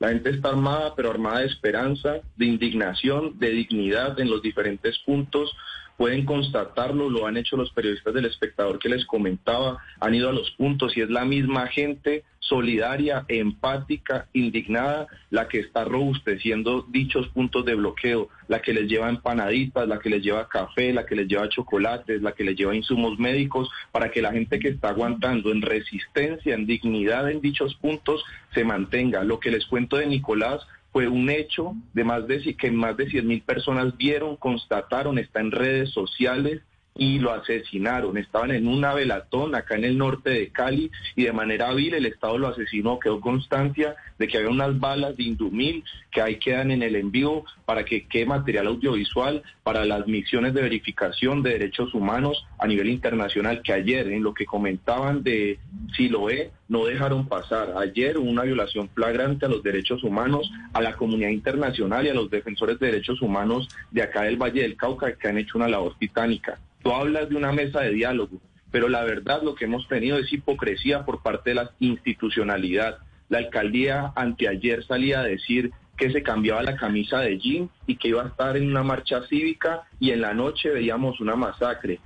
La gente está armada, pero armada de esperanza, de indignación, de dignidad en los diferentes puntos. Pueden constatarlo, lo han hecho los periodistas del espectador que les comentaba, han ido a los puntos y es la misma gente solidaria, empática, indignada, la que está robusteciendo dichos puntos de bloqueo, la que les lleva empanaditas, la que les lleva café, la que les lleva chocolates, la que les lleva insumos médicos, para que la gente que está aguantando en resistencia, en dignidad en dichos puntos, se mantenga. Lo que les cuento de Nicolás fue un hecho de más de que más de 100 mil personas vieron, constataron, está en redes sociales y lo asesinaron. Estaban en una velatón acá en el norte de Cali y de manera vil el Estado lo asesinó. Quedó constancia de que había unas balas de Indumil que ahí quedan en el envío para que quede material audiovisual para las misiones de verificación de derechos humanos a nivel internacional que ayer en lo que comentaban de Siloé no dejaron pasar. Ayer hubo una violación flagrante a los derechos humanos, a la comunidad internacional y a los defensores de derechos humanos de acá del Valle del Cauca que han hecho una labor titánica. Tú hablas de una mesa de diálogo, pero la verdad lo que hemos tenido es hipocresía por parte de la institucionalidad. La alcaldía anteayer salía a decir que se cambiaba la camisa de jean y que iba a estar en una marcha cívica y en la noche veíamos una masacre.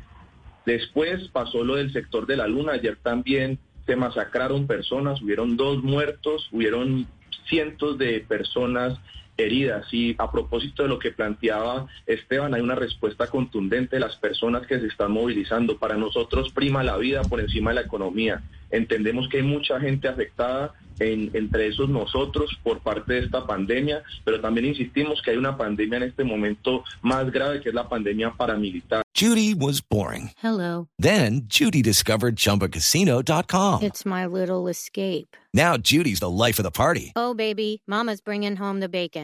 Después pasó lo del sector de la luna, ayer también se masacraron personas, hubieron dos muertos, hubieron cientos de personas heridas. Y a propósito de lo que planteaba Esteban, hay una respuesta contundente de las personas que se están movilizando. Para nosotros prima la vida por encima de la economía. Entendemos que hay mucha gente afectada, en, entre esos nosotros, por parte de esta pandemia, pero también insistimos que hay una pandemia en este momento más grave, que es la pandemia paramilitar. Judy was boring. Hello. Then Judy discovered ChumbaCasino.com. It's my little escape. Now Judy's the life of the party. Oh, baby, Mama's bringing home the bacon.